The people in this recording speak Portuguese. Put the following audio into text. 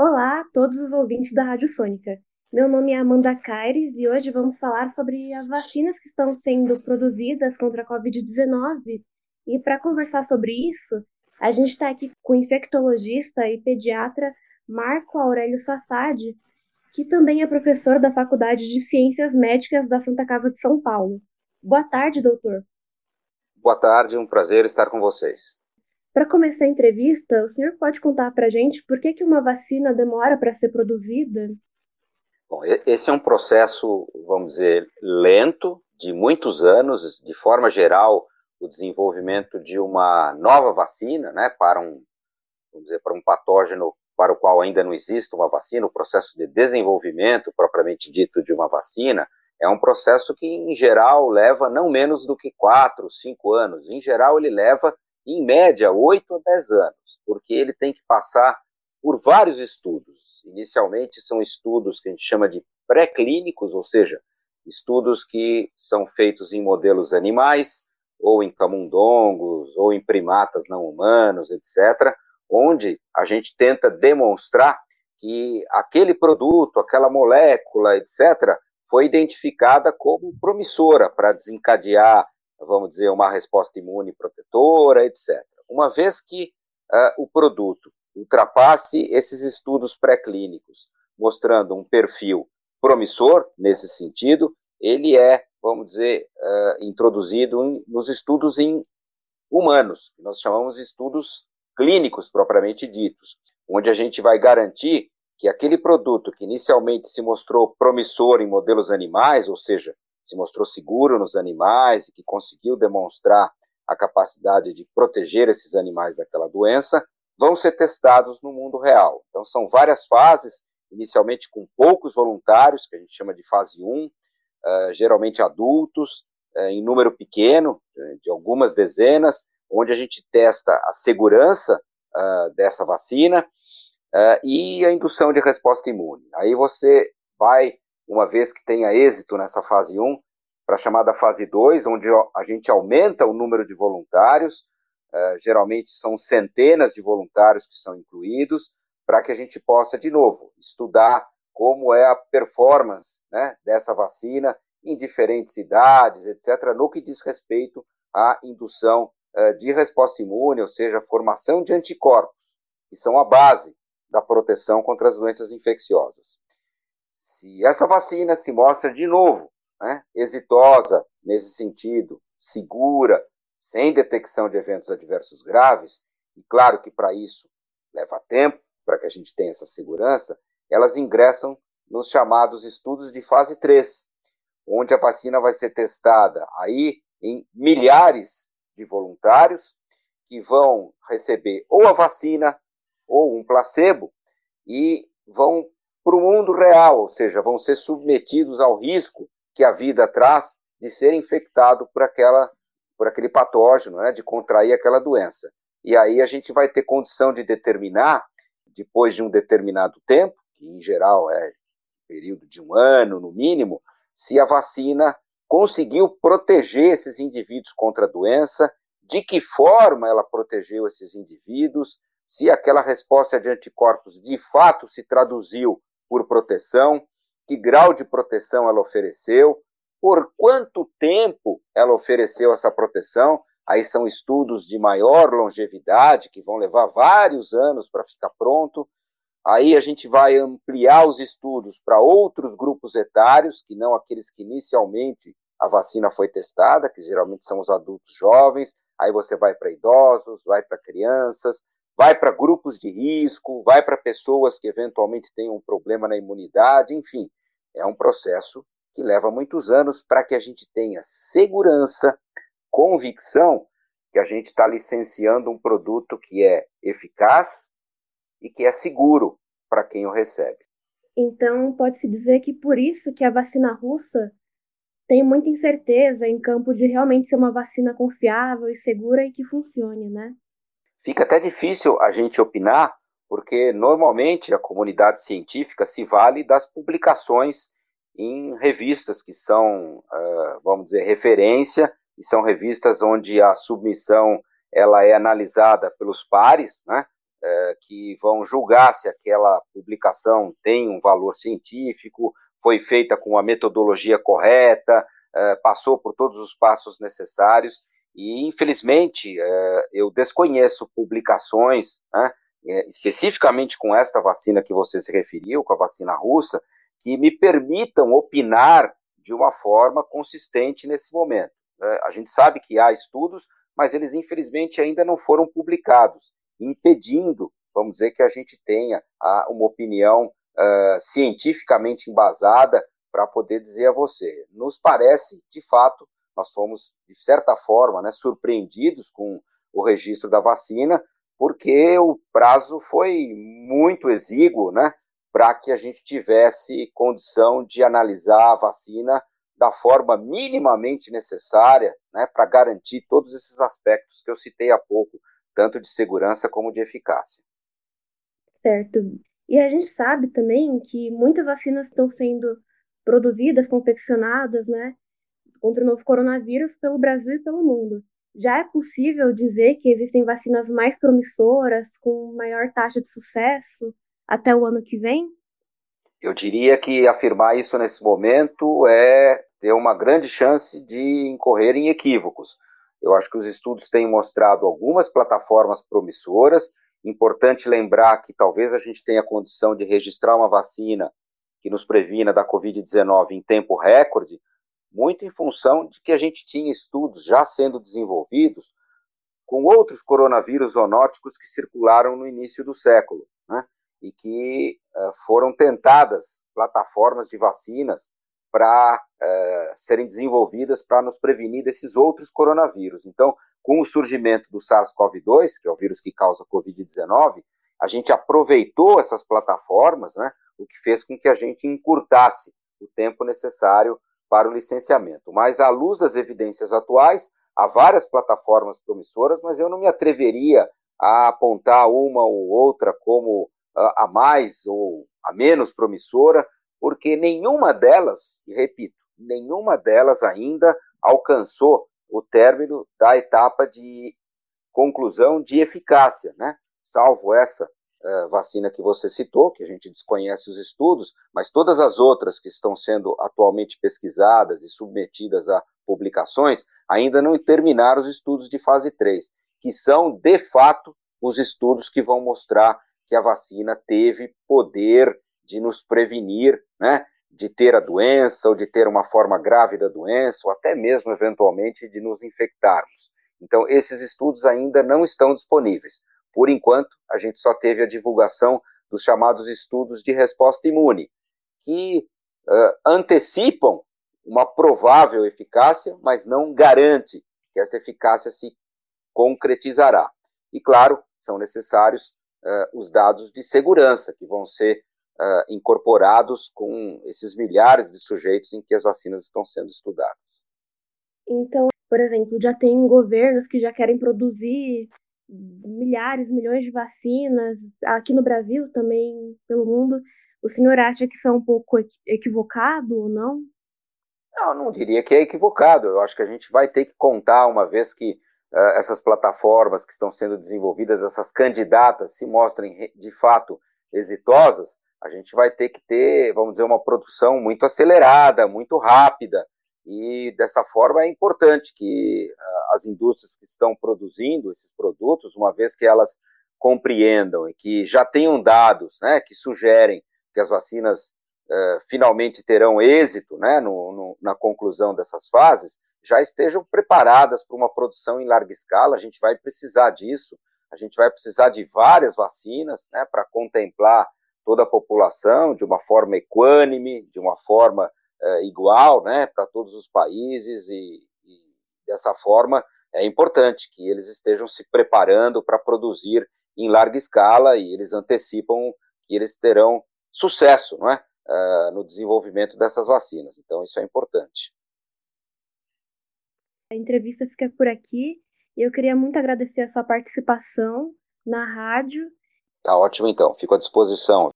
Olá a todos os ouvintes da Rádio Sônica. Meu nome é Amanda Caires e hoje vamos falar sobre as vacinas que estão sendo produzidas contra a Covid-19. E para conversar sobre isso, a gente está aqui com o infectologista e pediatra Marco Aurélio Sassad, que também é professor da Faculdade de Ciências Médicas da Santa Casa de São Paulo. Boa tarde, doutor. Boa tarde, um prazer estar com vocês. Para começar a entrevista, o senhor pode contar para a gente por que, que uma vacina demora para ser produzida? Bom, esse é um processo, vamos dizer, lento, de muitos anos, de forma geral, o desenvolvimento de uma nova vacina, né, para um, vamos dizer, para um patógeno para o qual ainda não existe uma vacina, o processo de desenvolvimento propriamente dito de uma vacina, é um processo que, em geral, leva não menos do que quatro, cinco anos. Em geral, ele leva em média, 8 a 10 anos, porque ele tem que passar por vários estudos. Inicialmente, são estudos que a gente chama de pré-clínicos, ou seja, estudos que são feitos em modelos animais, ou em camundongos, ou em primatas não humanos, etc., onde a gente tenta demonstrar que aquele produto, aquela molécula, etc., foi identificada como promissora para desencadear vamos dizer, uma resposta imune protetora, etc. Uma vez que uh, o produto ultrapasse esses estudos pré-clínicos, mostrando um perfil promissor nesse sentido, ele é, vamos dizer, uh, introduzido em, nos estudos em humanos, que nós chamamos de estudos clínicos propriamente ditos, onde a gente vai garantir que aquele produto que inicialmente se mostrou promissor em modelos animais, ou seja, se mostrou seguro nos animais e que conseguiu demonstrar a capacidade de proteger esses animais daquela doença, vão ser testados no mundo real. Então, são várias fases, inicialmente com poucos voluntários, que a gente chama de fase 1, uh, eh, geralmente adultos, uh, em número pequeno, eh, de algumas dezenas, onde a gente testa a segurança uh, dessa vacina e a indução de resposta imune. Aí você vai uma vez que tenha êxito nessa fase 1, para a chamada fase 2, onde a gente aumenta o número de voluntários, uh, geralmente são centenas de voluntários que são incluídos, para que a gente possa, de novo, estudar como é a performance né, dessa vacina em diferentes idades, etc., no que diz respeito à indução uh, de resposta imune, ou seja, formação de anticorpos, que são a base da proteção contra as doenças infecciosas. Se essa vacina se mostra de novo né, exitosa nesse sentido, segura, sem detecção de eventos adversos graves, e claro que para isso leva tempo, para que a gente tenha essa segurança, elas ingressam nos chamados estudos de fase 3, onde a vacina vai ser testada aí em milhares de voluntários que vão receber ou a vacina ou um placebo e vão para o mundo real, ou seja, vão ser submetidos ao risco que a vida traz de ser infectado por aquela por aquele patógeno, né, de contrair aquela doença. E aí a gente vai ter condição de determinar, depois de um determinado tempo, que em geral é período de um ano no mínimo, se a vacina conseguiu proteger esses indivíduos contra a doença, de que forma ela protegeu esses indivíduos, se aquela resposta de anticorpos de fato se traduziu por proteção, que grau de proteção ela ofereceu, por quanto tempo ela ofereceu essa proteção. Aí são estudos de maior longevidade, que vão levar vários anos para ficar pronto. Aí a gente vai ampliar os estudos para outros grupos etários, que não aqueles que inicialmente a vacina foi testada, que geralmente são os adultos jovens. Aí você vai para idosos, vai para crianças, vai para grupos de risco, vai para pessoas que eventualmente têm um problema na imunidade, enfim, é um processo que leva muitos anos para que a gente tenha segurança, convicção que a gente está licenciando um produto que é eficaz e que é seguro para quem o recebe. Então, pode-se dizer que por isso que a vacina russa tem muita incerteza em campo de realmente ser uma vacina confiável e segura e que funcione, né? Fica até difícil a gente opinar, porque normalmente a comunidade científica se vale das publicações em revistas que são, uh, vamos dizer, referência, e são revistas onde a submissão ela é analisada pelos pares, né? é, que vão julgar se aquela publicação tem um valor científico, foi feita com a metodologia correta, é, passou por todos os passos necessários. E, infelizmente, é, eu desconheço publicações, né, é, especificamente com esta vacina que você se referiu, com a vacina russa, que me permitam opinar de uma forma consistente nesse momento. É, a gente sabe que há estudos, mas eles infelizmente ainda não foram publicados, impedindo, vamos dizer, que a gente tenha uma opinião uh, cientificamente embasada para poder dizer a você. Nos parece, de fato, nós fomos, de certa forma, né, surpreendidos com o registro da vacina, porque o prazo foi muito exíguo, né? para que a gente tivesse condição de analisar a vacina da forma minimamente necessária né, para garantir todos esses aspectos que eu citei há pouco, tanto de segurança como de eficácia. Certo. E a gente sabe também que muitas vacinas estão sendo produzidas, confeccionadas, né, contra o novo coronavírus pelo Brasil e pelo mundo. Já é possível dizer que existem vacinas mais promissoras, com maior taxa de sucesso, até o ano que vem? Eu diria que afirmar isso nesse momento é ter uma grande chance de incorrer em equívocos. Eu acho que os estudos têm mostrado algumas plataformas promissoras. Importante lembrar que talvez a gente tenha condição de registrar uma vacina que nos previna da Covid-19 em tempo recorde, muito em função de que a gente tinha estudos já sendo desenvolvidos com outros coronavírus zoonóticos que circularam no início do século. Né? e que uh, foram tentadas plataformas de vacinas para uh, serem desenvolvidas para nos prevenir desses outros coronavírus. Então, com o surgimento do SARS-CoV-2, que é o vírus que causa Covid-19, a gente aproveitou essas plataformas, né, o que fez com que a gente encurtasse o tempo necessário para o licenciamento. Mas, à luz das evidências atuais, há várias plataformas promissoras, mas eu não me atreveria a apontar uma ou outra como a mais ou a menos promissora, porque nenhuma delas, e repito, nenhuma delas ainda alcançou o término da etapa de conclusão de eficácia, né? Salvo essa uh, vacina que você citou, que a gente desconhece os estudos, mas todas as outras que estão sendo atualmente pesquisadas e submetidas a publicações ainda não terminaram os estudos de fase 3, que são, de fato, os estudos que vão mostrar que a vacina teve poder de nos prevenir, né, de ter a doença ou de ter uma forma grave da doença, ou até mesmo, eventualmente, de nos infectarmos. Então, esses estudos ainda não estão disponíveis. Por enquanto, a gente só teve a divulgação dos chamados estudos de resposta imune, que uh, antecipam uma provável eficácia, mas não garante que essa eficácia se concretizará. E, claro, são necessários uh, os dados de segurança que vão ser uh, incorporados com esses milhares de sujeitos em que as vacinas estão sendo estudadas. Então, por exemplo, já tem governos que já querem produzir milhares, milhões de vacinas, aqui no Brasil também, pelo mundo. O senhor acha que isso é um pouco equivocado ou não? Não, não diria que é equivocado. Eu acho que a gente vai ter que contar, uma vez que uh, essas plataformas que estão sendo desenvolvidas, essas candidatas se mostrem de fato exitosas, a gente vai ter que ter, vamos dizer, uma produção muito acelerada, muito rápida, e dessa forma é importante que uh, as indústrias que estão produzindo esses produtos, uma vez que elas compreendam e que já tenham dados né, que sugerem que as vacinas uh, finalmente terão êxito né, no, no, na conclusão dessas fases, já estejam preparadas para uma produção em larga escala. A gente vai precisar disso. A gente vai precisar de várias vacinas né, para contemplar toda a população de uma forma equânime, de uma forma uh, igual né, para todos os países e, e dessa forma é importante que eles estejam se preparando para produzir em larga escala e eles antecipam que eles terão sucesso não é? Uh, no desenvolvimento dessas vacinas. Então, isso é importante. A entrevista fica por aqui e eu queria muito agradecer a sua participação na rádio. Tá ótimo então, fico à disposição.